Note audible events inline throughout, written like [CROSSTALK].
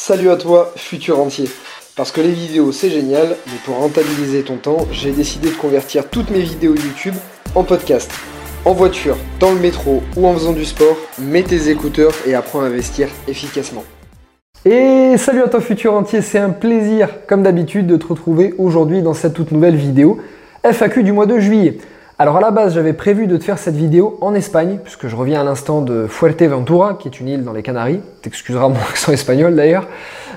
Salut à toi, futur entier. Parce que les vidéos c'est génial, mais pour rentabiliser ton temps, j'ai décidé de convertir toutes mes vidéos YouTube en podcast. En voiture, dans le métro ou en faisant du sport, mets tes écouteurs et apprends à investir efficacement. Et salut à toi futur entier, c'est un plaisir comme d'habitude de te retrouver aujourd'hui dans cette toute nouvelle vidéo FAQ du mois de juillet. Alors à la base, j'avais prévu de te faire cette vidéo en Espagne, puisque je reviens à l'instant de Fuerteventura, qui est une île dans les Canaries. T'excuseras mon [LAUGHS] accent espagnol d'ailleurs.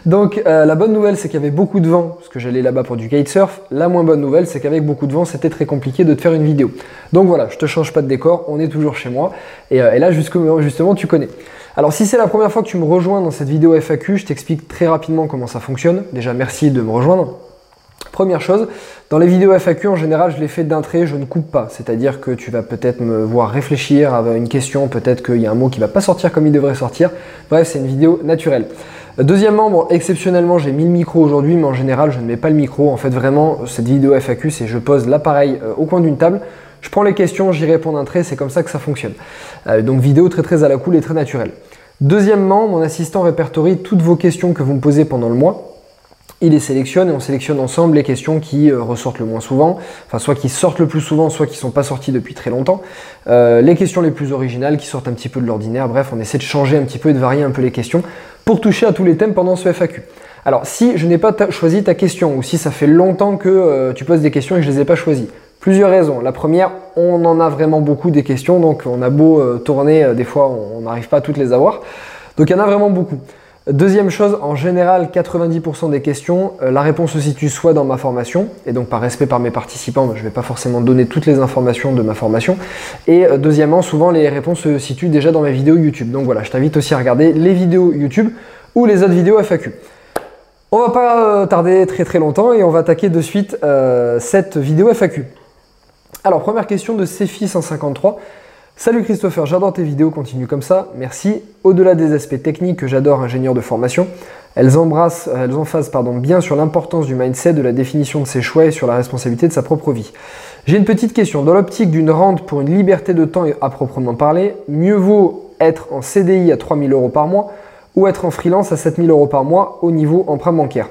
Donc euh, la bonne nouvelle, c'est qu'il y avait beaucoup de vent, parce que j'allais là-bas pour du kitesurf. La moins bonne nouvelle, c'est qu'avec beaucoup de vent, c'était très compliqué de te faire une vidéo. Donc voilà, je te change pas de décor, on est toujours chez moi. Et, euh, et là, justement, tu connais. Alors si c'est la première fois que tu me rejoins dans cette vidéo FAQ, je t'explique très rapidement comment ça fonctionne. Déjà, merci de me rejoindre. Première chose, dans les vidéos FAQ, en général, je les fais d'un trait, je ne coupe pas. C'est-à-dire que tu vas peut-être me voir réfléchir à une question, peut-être qu'il y a un mot qui ne va pas sortir comme il devrait sortir. Bref, c'est une vidéo naturelle. Deuxièmement, exceptionnellement, j'ai mis le micro aujourd'hui, mais en général, je ne mets pas le micro. En fait, vraiment, cette vidéo FAQ, c'est je pose l'appareil euh, au coin d'une table, je prends les questions, j'y réponds d'un trait, c'est comme ça que ça fonctionne. Euh, donc, vidéo très très à la cool et très naturelle. Deuxièmement, mon assistant répertorie toutes vos questions que vous me posez pendant le mois il les sélectionne et on sélectionne ensemble les questions qui euh, ressortent le moins souvent, enfin soit qui sortent le plus souvent, soit qui ne sont pas sorties depuis très longtemps, euh, les questions les plus originales qui sortent un petit peu de l'ordinaire, bref, on essaie de changer un petit peu et de varier un peu les questions pour toucher à tous les thèmes pendant ce FAQ. Alors si je n'ai pas choisi ta question ou si ça fait longtemps que euh, tu poses des questions et que je ne les ai pas choisies, plusieurs raisons. La première, on en a vraiment beaucoup des questions, donc on a beau tourner, des fois on n'arrive pas à toutes les avoir. Donc il y en a vraiment beaucoup. Deuxième chose, en général, 90% des questions, euh, la réponse se situe soit dans ma formation, et donc par respect par mes participants, je ne vais pas forcément donner toutes les informations de ma formation. Et euh, deuxièmement, souvent les réponses se situent déjà dans mes vidéos YouTube. Donc voilà, je t'invite aussi à regarder les vidéos YouTube ou les autres vidéos FAQ. On va pas euh, tarder très très longtemps et on va attaquer de suite cette vidéo FAQ. Alors première question de Cefi153. Salut Christopher, j'adore tes vidéos, continue comme ça, merci. Au-delà des aspects techniques que j'adore ingénieur de formation, elles embrassent, elles emphasent pardon, bien sur l'importance du mindset, de la définition de ses choix et sur la responsabilité de sa propre vie. J'ai une petite question. Dans l'optique d'une rente pour une liberté de temps à proprement parler, mieux vaut être en CDI à 3000 euros par mois ou être en freelance à 7000 euros par mois au niveau emprunt bancaire?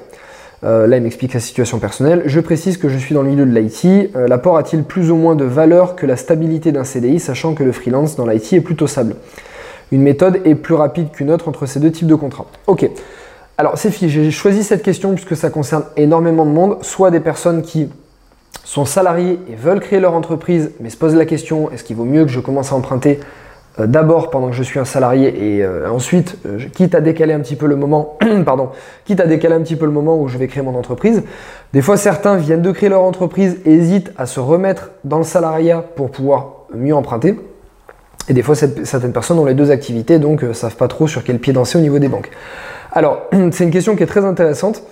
Euh, là, il m'explique sa situation personnelle. Je précise que je suis dans le milieu de l'IT. Euh, l'apport a-t-il plus ou moins de valeur que la stabilité d'un CDI, sachant que le freelance dans l'IT est plutôt stable? Une méthode est plus rapide qu'une autre entre ces deux types de contrats. Ok. Alors, c'est j'ai choisi cette question puisque ça concerne énormément de monde, soit des personnes qui sont salariés et veulent créer leur entreprise, mais se posent la question est-ce qu'il vaut mieux que je commence à emprunter d'abord pendant que je suis un salarié et euh, ensuite, euh, quitte à décaler un petit peu le moment, [CLEARS THROAT] pardon, quitte à décaler un petit peu le moment où je vais créer mon entreprise. Des fois, certains viennent de créer leur entreprise, hésitent à se remettre dans le salariat pour pouvoir mieux emprunter. Et des fois, certaines personnes ont les deux activités, donc ne savent pas trop sur quel pied danser au niveau des banques. Alors, [CLEARS THROAT] c'est une question qui est très intéressante.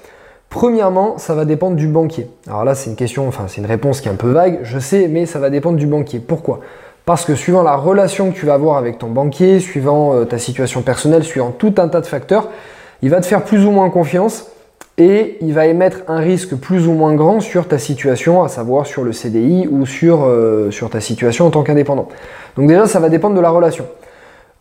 Premièrement, ça va dépendre du banquier. Alors là, c'est une question, enfin, c'est une réponse qui est un peu vague, je sais, mais ça va dépendre du banquier. Pourquoi? Parce que suivant la relation que tu vas avoir avec ton banquier, suivant euh, ta situation personnelle, suivant tout un tas de facteurs, il va te faire plus ou moins confiance et il va émettre un risque plus ou moins grand sur ta situation, à savoir sur le CDI ou sur, euh, sur ta situation en tant qu'indépendant. Donc déjà, ça va dépendre de la relation.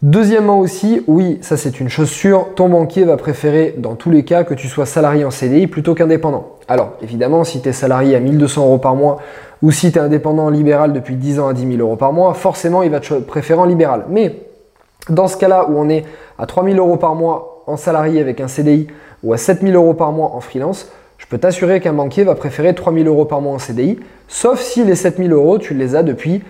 Deuxièmement aussi, oui, ça c'est une chose sûre, ton banquier va préférer dans tous les cas que tu sois salarié en CDI plutôt qu'indépendant. Alors évidemment, si tu es salarié à 1200 euros par mois ou si tu es indépendant libéral depuis 10 ans à 10 000 euros par mois, forcément il va te préférer en libéral. Mais dans ce cas-là où on est à 3 000 euros par mois en salarié avec un CDI ou à 7 000 euros par mois en freelance, je peux t'assurer qu'un banquier va préférer 3 000 euros par mois en CDI, sauf si les 7 000 euros, tu les as depuis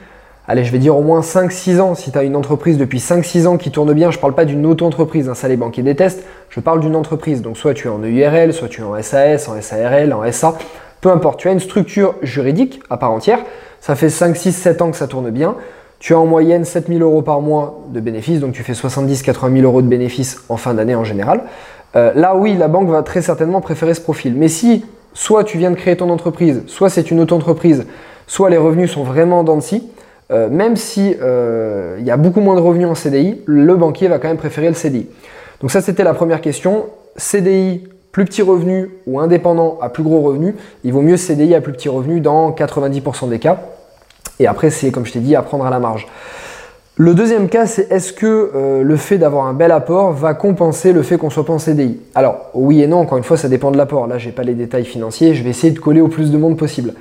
allez, je vais dire au moins 5-6 ans. Si tu as une entreprise depuis 5-6 ans qui tourne bien, je ne parle pas d'une auto-entreprise, hein, ça les banquiers détestent, je parle d'une entreprise. Donc soit tu es en EURL, soit tu es en SAS, en SARL, en SA, peu importe, tu as une structure juridique à part entière, ça fait 5, 6, 7 ans que ça tourne bien. Tu as en moyenne 7000 euros par mois de bénéfices, donc tu fais 70-80 000 euros de bénéfices en fin d'année en général. Euh, là, oui, la banque va très certainement préférer ce profil. Mais si soit tu viens de créer ton entreprise, soit c'est une auto-entreprise, soit les revenus sont vraiment scie, euh, même si euh, il y a beaucoup moins de revenus en CDI, le banquier va quand même préférer le CDI. Donc ça c'était la première question. CDI plus petit revenu ou indépendant à plus gros revenu, il vaut mieux CDI à plus petit revenu dans 90% des cas. Et après c'est comme je t'ai dit à prendre à la marge. Le deuxième cas, c'est est-ce que euh, le fait d'avoir un bel apport va compenser le fait qu'on soit pas en CDI Alors, oui et non, encore une fois, ça dépend de l'apport. Là, j'ai pas les détails financiers, je vais essayer de coller au plus de monde possible.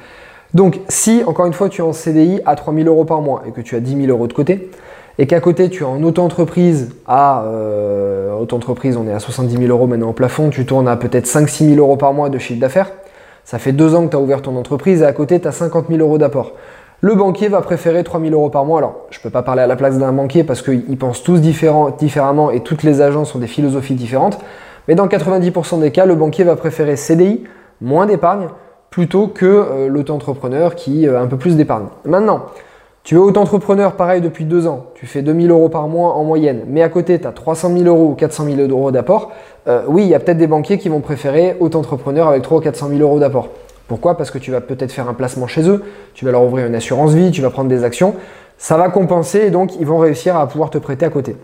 Donc, si, encore une fois, tu es en CDI à 3000 euros par mois et que tu as 10 000 euros de côté, et qu'à côté, tu es en auto-entreprise à... Euh, auto-entreprise, on est à 70 000 euros maintenant au plafond, tu tournes à peut-être 5-6 000 euros par mois de chiffre d'affaires, ça fait deux ans que tu as ouvert ton entreprise et à côté, tu as 50 000 euros d'apport. Le banquier va préférer 3000 euros par mois. Alors, je ne peux pas parler à la place d'un banquier parce qu'ils pensent tous différemment et toutes les agences ont des philosophies différentes. Mais dans 90% des cas, le banquier va préférer CDI, moins d'épargne, plutôt que euh, l'auto-entrepreneur qui a un peu plus d'épargne. Maintenant, tu es auto-entrepreneur, pareil, depuis deux ans. Tu fais 2000 euros par mois en moyenne, mais à côté, tu as 300 000 euros ou 400 000 euros d'apport. Euh, oui, il y a peut-être des banquiers qui vont préférer auto-entrepreneur avec 300 ou 400 000 euros d'apport. Pourquoi? Parce que tu vas peut-être faire un placement chez eux, tu vas leur ouvrir une assurance vie, tu vas prendre des actions. Ça va compenser et donc ils vont réussir à pouvoir te prêter à côté.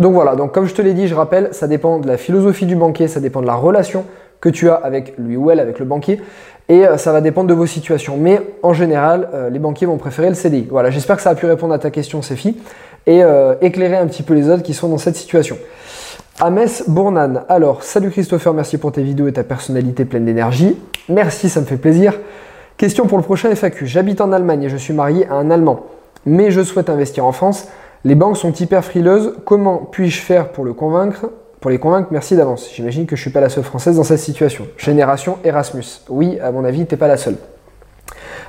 Donc voilà, donc comme je te l'ai dit, je rappelle, ça dépend de la philosophie du banquier, ça dépend de la relation que tu as avec lui ou elle, avec le banquier, et euh, ça va dépendre de vos situations. Mais en général, euh, les banquiers vont préférer le CDI. Voilà, j'espère que ça a pu répondre à ta question, Céphie, et euh, éclairer un petit peu les autres qui sont dans cette situation. Ames Bournan. Alors, salut Christopher, merci pour tes vidéos et ta personnalité pleine d'énergie. Merci, ça me fait plaisir. Question pour le prochain FAQ. J'habite en Allemagne et je suis marié à un Allemand, mais je souhaite investir en France. Les banques sont hyper frileuses. Comment puis-je faire pour le convaincre? Pour les convaincre, merci d'avance. J'imagine que je suis pas la seule française dans cette situation. Génération Erasmus. Oui, à mon avis, tu n'es pas la seule.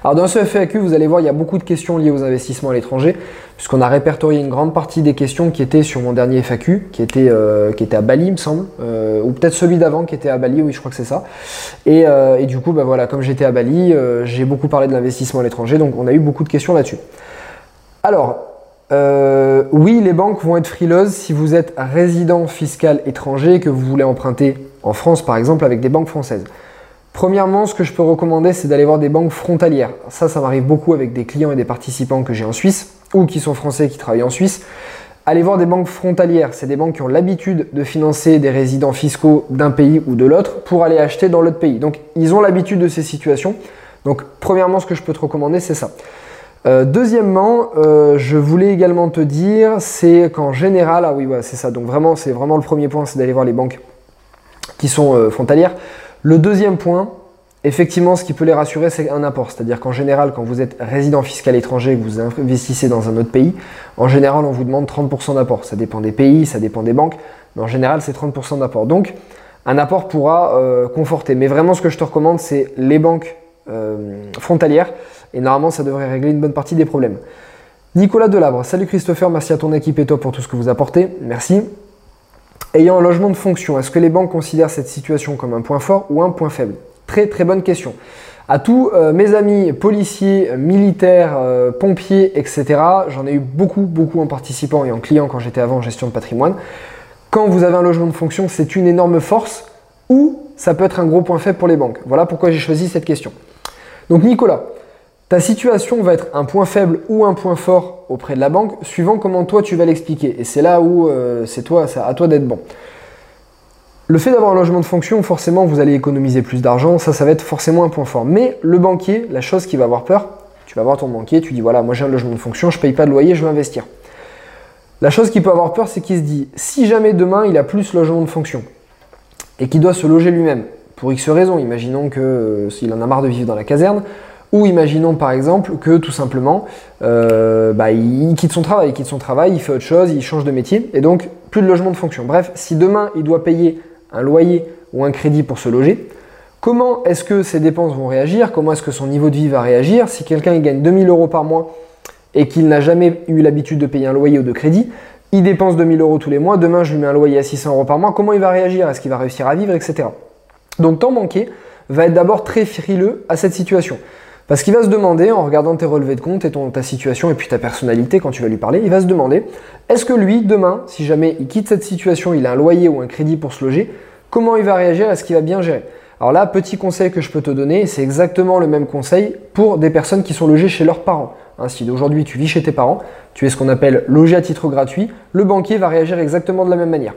Alors dans ce FAQ, vous allez voir, il y a beaucoup de questions liées aux investissements à l'étranger, puisqu'on a répertorié une grande partie des questions qui étaient sur mon dernier FAQ, qui était, euh, qui était à Bali, me semble, euh, ou peut-être celui d'avant qui était à Bali, oui, je crois que c'est ça. Et, euh, et, du coup, bah voilà, comme j'étais à Bali, j'ai beaucoup parlé de l'investissement à l'étranger, donc on a eu beaucoup de questions là-dessus. Alors, oui, les banques vont être frileuses si vous êtes résident fiscal étranger et que vous voulez emprunter en France, par exemple, avec des banques françaises. Premièrement, ce que je peux recommander, c'est d'aller voir des banques frontalières. Ça, ça m'arrive beaucoup avec des clients et des participants que j'ai en Suisse ou qui sont français qui travaillent en Suisse. Allez voir des banques frontalières. C'est des banques qui ont l'habitude de financer des résidents fiscaux d'un pays ou de l'autre pour aller acheter dans l'autre pays. Donc, ils ont l'habitude de ces situations. Donc, premièrement, ce que je peux te recommander, c'est ça. Euh, deuxièmement, euh, je voulais également te dire, c'est qu'en général, ah oui, c'est ça. Donc vraiment, c'est vraiment le premier point, c'est d'aller voir les banques qui sont euh, frontalières. Le deuxième point, effectivement, ce qui peut les rassurer, c'est un apport. C'est-à-dire qu'en général, quand vous êtes résident fiscal étranger et que vous investissez dans un autre pays, en général, on vous demande 30% d'apport. Ça dépend des pays, ça dépend des banques, mais en général, c'est 30% d'apport. Donc, un apport pourra conforter. Mais vraiment, ce que je te recommande, c'est les banques frontalières. Et normalement, ça devrait régler une bonne partie des problèmes. Nicolas Delabre, salut Christopher, merci à ton équipe et toi pour tout ce que vous apportez. Merci. Ayant un logement de fonction, est-ce que les banques considèrent cette situation comme un point fort ou un point faible? Très très bonne question. À tous euh, mes amis policiers, militaires, euh, pompiers, etc., j'en ai eu beaucoup, beaucoup en participant et en client quand j'étais avant en gestion de patrimoine. Quand vous avez un logement de fonction, c'est une énorme force ou ça peut être un gros point faible pour les banques? Voilà pourquoi j'ai choisi cette question. Donc Nicolas, ta situation va être un point faible ou un point fort auprès de la banque, suivant comment toi tu vas l'expliquer. Et c'est là où euh, c'est toi, à toi d'être bon. Le fait d'avoir un logement de fonction, forcément, vous allez économiser plus d'argent, ça, ça va être forcément un point fort. Mais le banquier, la chose qui va avoir peur, tu vas voir ton banquier, tu dis voilà, moi j'ai un logement de fonction, je paye pas de loyer, je veux investir. La chose qui peut avoir peur, c'est qu'il se dit si jamais demain il a plus logement de fonction et qu'il doit se loger lui-même, pour X raisons, imaginons que euh, s'il en a marre de vivre dans la caserne, ou imaginons par exemple que tout simplement, euh, bah, il quitte son travail, il quitte son travail, il fait autre chose, il change de métier, et donc plus de logement de fonction. Bref, si demain il doit payer un loyer ou un crédit pour se loger, comment est-ce que ses dépenses vont réagir? Comment est-ce que son niveau de vie va réagir? Si quelqu'un gagne 2000 euros par mois et qu'il n'a jamais eu l'habitude de payer un loyer ou de crédit, il dépense 2000 euros tous les mois, demain je lui mets un loyer à 600 euros par mois, comment il va réagir? Est-ce qu'il va réussir à vivre, etc. Donc ton banquier va être d'abord très frileux à cette situation. Parce qu'il va se demander, en regardant tes relevés de compte et ta situation et puis ta personnalité quand tu vas lui parler, il va se demander, est-ce que lui, demain, si jamais il quitte cette situation, il a un loyer ou un crédit pour se loger, comment il va réagir Est-ce qu'il va bien gérer? Alors là, petit conseil que je peux te donner, c'est exactement le même conseil pour des personnes qui sont logées chez leurs parents. Hein, si aujourd'hui tu vis chez tes parents, tu es ce qu'on appelle logé à titre gratuit, le banquier va réagir exactement de la même manière.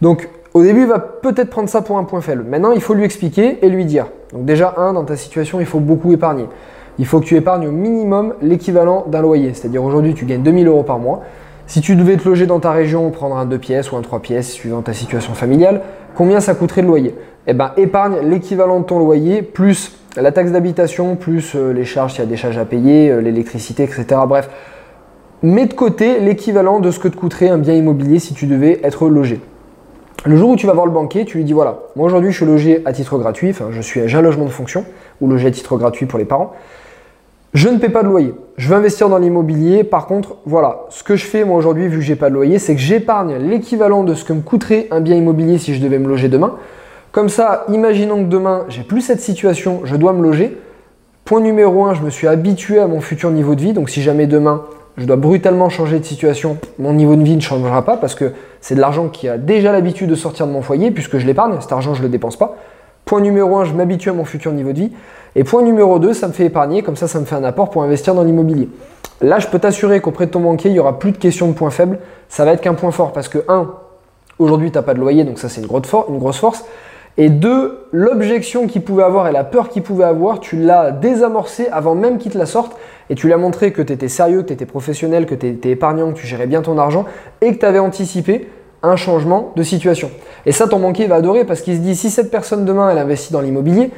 Donc au début, il va peut-être prendre ça pour un point faible. Maintenant, il faut lui expliquer et lui dire. Donc déjà, un, dans ta situation, il faut beaucoup épargner. Il faut que tu épargnes au minimum l'équivalent d'un loyer. C'est-à-dire aujourd'hui, tu gagnes 2000 euros par mois. Si tu devais te loger dans ta région, prendre un 2 pièces ou un 3 pièces suivant ta situation familiale, combien ça coûterait de loyer? Eh ben, épargne l'équivalent de ton loyer plus la taxe d'habitation, plus euh, les charges, s'il y a des charges à payer, euh, l'électricité, etc. Bref, mets de côté l'équivalent de ce que te coûterait un bien immobilier si tu devais être logé. Le jour où tu vas voir le banquier, tu lui dis voilà, moi aujourd'hui je suis logé à titre gratuit, enfin je suis j'ai un logement de fonction ou logé à titre gratuit pour les parents. Je ne paie pas de loyer. Je veux investir dans l'immobilier. Par contre, voilà, ce que je fais moi aujourd'hui, vu que j'ai pas de loyer, c'est que j'épargne l'équivalent de ce que me coûterait un bien immobilier si je devais me loger demain. Comme ça, imaginons que demain, j'ai plus cette situation, je dois me loger. Point numéro 1, je me suis habitué à mon futur niveau de vie. Donc si jamais demain, je dois brutalement changer de situation, mon niveau de vie ne changera pas parce que c'est de l'argent qui a déjà l'habitude de sortir de mon foyer puisque je l'épargne. Cet argent, je ne le dépense pas. Point numéro 1, je m'habitue à mon futur niveau de vie. Et point numéro 2, ça me fait épargner, comme ça, ça me fait un apport pour investir dans l'immobilier. Là, je peux t'assurer qu'auprès de ton banquier, il n'y aura plus de questions de points faibles. Ça va être qu'un point fort parce que, 1, aujourd'hui, tu n'as pas de loyer, donc ça, c'est une grosse force. Et deux, l'objection qu'il pouvait avoir et la peur qu'il pouvait avoir, tu l'as désamorcé avant même qu'il te la sorte et tu l'as montré que tu étais sérieux, que tu étais professionnel, que tu étais épargnant, que tu gérais bien ton argent et que tu avais anticipé un changement de situation. Et ça, ton banquier va adorer parce qu'il se dit si cette personne demain, elle investit dans l'immobilier,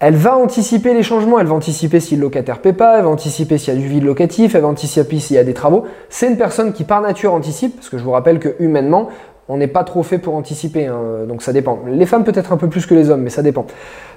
elle va anticiper les changements, elle va anticiper si le locataire paie pas, elle va anticiper s'il y a du vide locatif, elle va anticiper s'il y a des travaux. C'est une personne qui par nature anticipe, parce que je vous rappelle que humainement, on n'est pas trop fait pour anticiper, hein, donc ça dépend. Les femmes peut-être un peu plus que les hommes, mais ça dépend.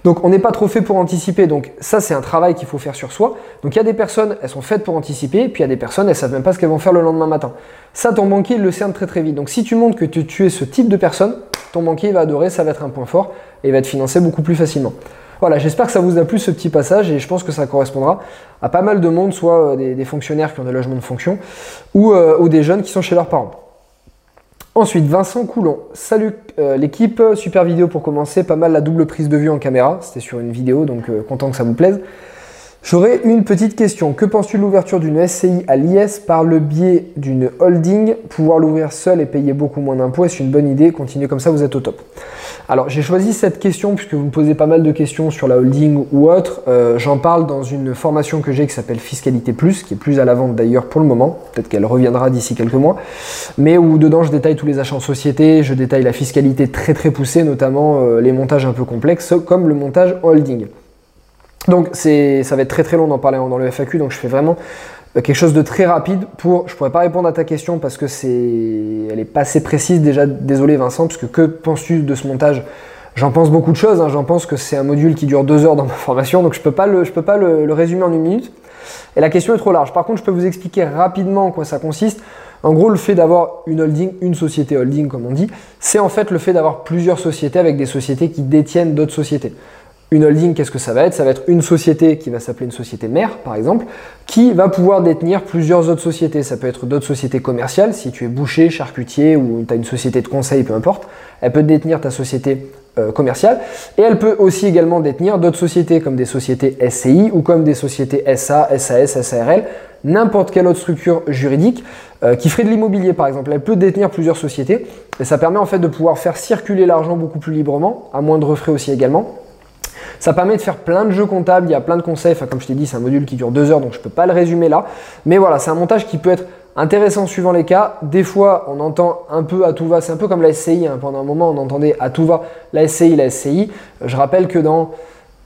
Donc on n'est pas trop fait pour anticiper, donc ça c'est un travail qu'il faut faire sur soi. Donc il y a des personnes, elles sont faites pour anticiper, puis il y a des personnes, elles savent même pas ce qu'elles vont faire le lendemain matin. Ça, ton banquier le cerne très très vite. Donc si tu montres que tu, es ce type de personne, ton banquier va adorer, ça va être un point fort, et il va te financer beaucoup plus facilement. Voilà, j'espère que ça vous a plu ce petit passage et je pense que ça correspondra à pas mal de monde, soit euh, des, fonctionnaires qui ont des logements de fonction ou, euh, ou des jeunes qui sont chez leurs parents. Ensuite, Vincent Coulon. Salut euh, l'équipe, super vidéo pour commencer, pas mal la double prise de vue en caméra, c'était sur une vidéo, donc euh, content que ça vous plaise. J'aurais une petite question. Que penses-tu de l'ouverture d'une SCI à l'IS par le biais d'une holding? Pouvoir l'ouvrir seul et payer beaucoup moins d'impôts, est-ce une bonne idée Continuez comme ça, vous êtes au top. Alors j'ai choisi cette question puisque vous me posez pas mal de questions sur la holding ou autre. Euh, j'en parle dans une formation que j'ai qui s'appelle Fiscalité Plus, qui est plus à la vente d'ailleurs pour le moment. Peut-être qu'elle reviendra d'ici quelques mois. Mais où dedans je détaille tous les achats en société, je détaille la fiscalité très très poussée, notamment euh, les montages un peu complexes comme le montage holding. Donc ça va être très très long d'en parler dans le FAQ, donc je fais vraiment euh, quelque chose de très rapide pour. Je pourrais pas répondre à ta question parce que c'est, elle est pas assez précise déjà. Désolé Vincent, parce que que penses-tu de ce montage? J'en pense beaucoup de choses. Hein. J'en pense que c'est un module qui dure deux heures dans ma formation, donc je peux pas le, je peux pas le, résumer en une minute. Et la question est trop large. Par contre, je peux vous expliquer rapidement en quoi ça consiste. En gros, le fait d'avoir une holding, une société holding comme on dit, c'est en fait le fait d'avoir plusieurs sociétés avec des sociétés qui détiennent d'autres sociétés. Une holding, qu'est-ce que ça va être? Ça va être une société qui va s'appeler une société mère, par exemple, qui va pouvoir détenir plusieurs autres sociétés. Ça peut être d'autres sociétés commerciales, si tu es boucher, charcutier ou tu as une société de conseil, peu importe. Elle peut détenir ta société euh, commerciale. Et elle peut aussi également détenir d'autres sociétés, comme des sociétés SCI ou comme des sociétés SA, SAS, SARL, n'importe quelle autre structure juridique euh, qui ferait de l'immobilier, par exemple. Elle peut détenir plusieurs sociétés. Et ça permet en fait de pouvoir faire circuler l'argent beaucoup plus librement, à moindre frais aussi également. Ça permet de faire plein de jeux comptables, il y a plein de conseils. Enfin, comme je t'ai dit, c'est un module qui dure deux heures, donc je peux pas le résumer là. Mais voilà, c'est un montage qui peut être intéressant suivant les cas. Des fois, on entend un peu à tout va. C'est un peu comme la SCI. Hein. Pendant un moment, on entendait à tout va la SCI, la SCI. Je rappelle que dans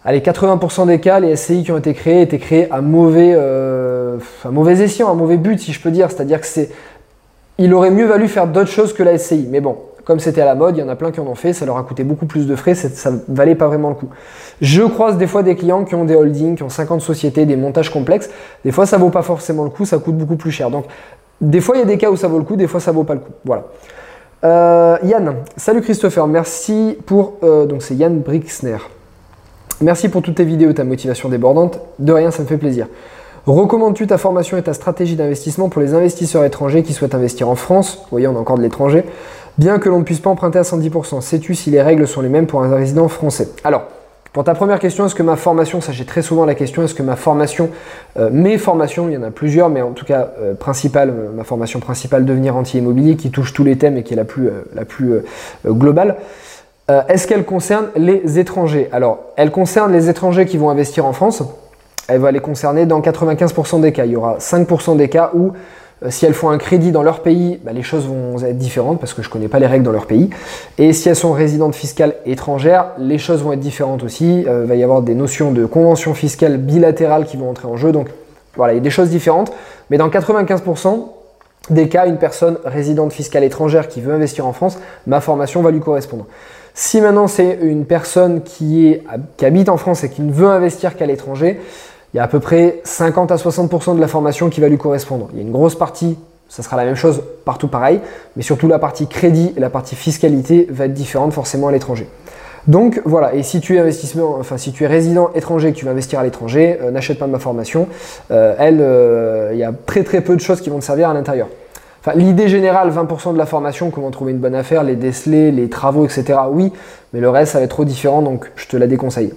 allez, 80% des cas, les SCI qui ont été créés étaient créés à mauvais, euh, à mauvais escient, à mauvais but, si je peux dire. C'est-à-dire que c'est, il aurait mieux valu faire d'autres choses que la SCI. Mais bon, comme c'était à la mode, il y en a plein qui en ont fait, ça leur a coûté beaucoup plus de frais, ça ne valait pas vraiment le coup. Je croise des fois des clients qui ont des holdings, qui ont 50 sociétés, des montages complexes. Des fois, ça vaut pas forcément le coup, ça coûte beaucoup plus cher. Donc, des fois, il y a des cas où ça vaut le coup, des fois, ça vaut pas le coup. Voilà. Euh, Yann, salut Christopher, merci pour. Euh, donc, c'est Yann Brixner. Merci pour toutes tes vidéos, ta motivation débordante. De rien, ça me fait plaisir. Recommandes-tu ta formation et ta stratégie d'investissement pour les investisseurs étrangers qui souhaitent investir en France? Vous voyez, on a encore de l'étranger bien que l'on ne puisse pas emprunter à 110%. Sais-tu si les règles sont les mêmes pour un résident français? Alors, pour ta première question, est-ce que ma formation, ça très souvent la question, est-ce que ma formation, euh, mes formations, il y en a plusieurs, mais en tout cas euh, principale, euh, ma formation principale devenir anti-immobilier qui touche tous les thèmes et qui est la plus globale, est-ce qu'elle concerne les étrangers? Alors, elle concerne les étrangers qui vont investir en France. Elle va les concerner dans 95% des cas. Il y aura 5% des cas où Euh, si elles font un crédit dans leur pays, bah, les choses vont être différentes parce que je ne connais pas les règles dans leur pays. Et si elles sont résidentes fiscales étrangères, les choses vont être différentes aussi. Il va y avoir des notions de convention fiscale bilatérale qui vont entrer en jeu. Donc voilà, il y a des choses différentes. Mais dans 95%, des cas, une personne résidente fiscale étrangère qui veut investir en France, ma formation va lui correspondre. Si maintenant c'est une personne qui habite en France et qui ne veut investir qu'à l'étranger, il y a à peu près 50 à 60% de la formation qui va lui correspondre. Il y a une grosse partie, ça sera la même chose partout pareil, mais surtout la partie crédit et la partie fiscalité va être différente forcément à l'étranger. Donc voilà, et si tu es investissement, enfin si tu es résident étranger et que tu vas investir à l'étranger, euh, n'achète pas ma formation. Euh, elle, euh, il y a très très peu de choses qui vont te servir à l'intérieur. Enfin, l'idée générale, 20% de la formation, comment trouver une bonne affaire, les décelés, les travaux, etc. Oui, mais le reste, ça va être trop différent, donc je te la déconseille.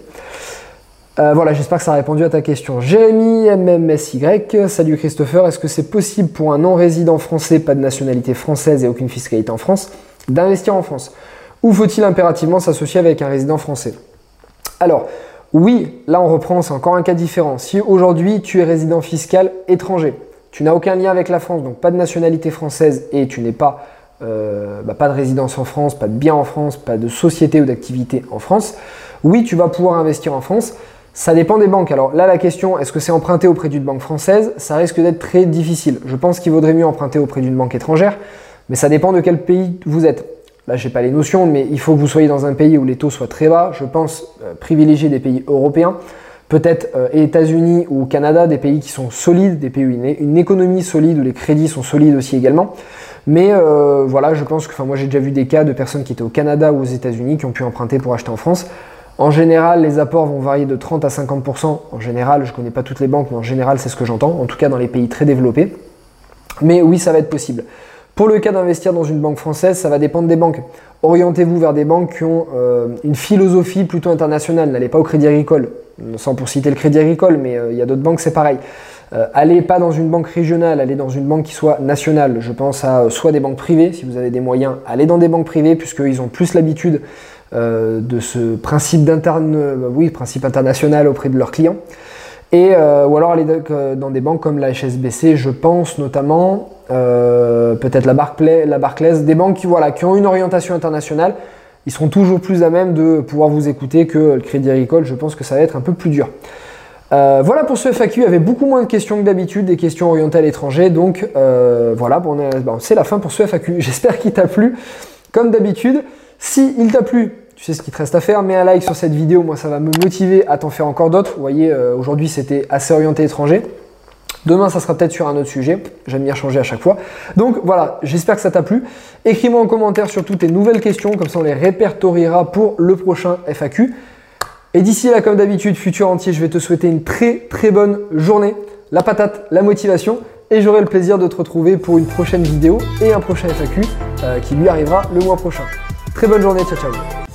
Voilà, j'espère que ça a répondu à ta question. Jérémy MMSY, salut Christopher, est-ce que c'est possible pour un non-résident français, pas de nationalité française et aucune fiscalité en France, d'investir en France? Ou faut-il impérativement s'associer avec un résident français? Alors, oui, là on reprend, c'est encore un cas différent. Si aujourd'hui tu es résident fiscal étranger, tu n'as aucun lien avec la France, donc pas de nationalité française et tu n'es pas, euh, bah, pas de résidence en France, pas de bien en France, pas de société ou d'activité en France, oui, tu vas pouvoir investir en France. Ça dépend des banques. Alors là, la question, est-ce que c'est emprunté auprès d'une banque française? Ça risque d'être très difficile. Je pense qu'il vaudrait mieux emprunter auprès d'une banque étrangère, mais ça dépend de quel pays vous êtes. Là, je n'ai pas les notions, mais il faut que vous soyez dans un pays où les taux soient très bas. Je pense euh, privilégier des pays européens, peut-être euh, États-Unis ou Canada, des pays qui sont solides, des pays où une, une économie solide, où les crédits sont solides aussi également. Mais euh, voilà, je pense que, enfin, moi j'ai déjà vu des cas de personnes qui étaient au Canada ou aux États-Unis qui ont pu emprunter pour acheter en France. En général, les apports vont varier de 30 à 50%. En général, je ne connais pas toutes les banques, mais en général, c'est ce que j'entends, en tout cas dans les pays très développés. Mais oui, ça va être possible. Pour le cas d'investir dans une banque française, ça va dépendre des banques. Orientez-vous vers des banques qui ont euh, une philosophie plutôt internationale. N'allez pas au Crédit Agricole, sans pour citer le Crédit Agricole, mais euh, il y a d'autres banques, c'est pareil. Euh, allez pas dans une banque régionale, allez dans une banque qui soit nationale. Je pense à soit des banques privées, si vous avez des moyens, allez dans des banques privées, puisqu'ils ont plus l'habitude de ce principe, oui, principe international auprès de leurs clients. Et, ou alors aller dans des banques comme la HSBC, je pense notamment, euh, peut-être la, Barclay, la Barclays, des banques qui, voilà, qui ont une orientation internationale, ils seront toujours plus à même de pouvoir vous écouter que le Crédit Agricole. Je pense que ça va être un peu plus dur. Euh, voilà pour ce FAQ, il y avait beaucoup moins de questions que d'habitude, des questions orientées à l'étranger. Donc euh, voilà, bon, c'est la fin pour ce FAQ. [LAUGHS] J'espère qu'il t'a plu. Comme d'habitude, si il t'a plu, tu sais ce qu'il te reste à faire, mets un like sur cette vidéo, moi ça va me motiver à t'en faire encore d'autres. Vous voyez, aujourd'hui c'était assez orienté étranger. Demain, ça sera peut-être sur un autre sujet. J'aime bien changer à chaque fois. Donc voilà, j'espère que ça t'a plu. Écris-moi en commentaire sur toutes tes nouvelles questions, comme ça on les répertoriera pour le prochain FAQ. Et d'ici là, comme d'habitude, futur entier, je vais te souhaiter une très très bonne journée. La patate, la motivation. Et j'aurai le plaisir de te retrouver pour une prochaine vidéo et un prochain FAQ euh, qui lui arrivera le mois prochain. Très bonne journée, ciao ciao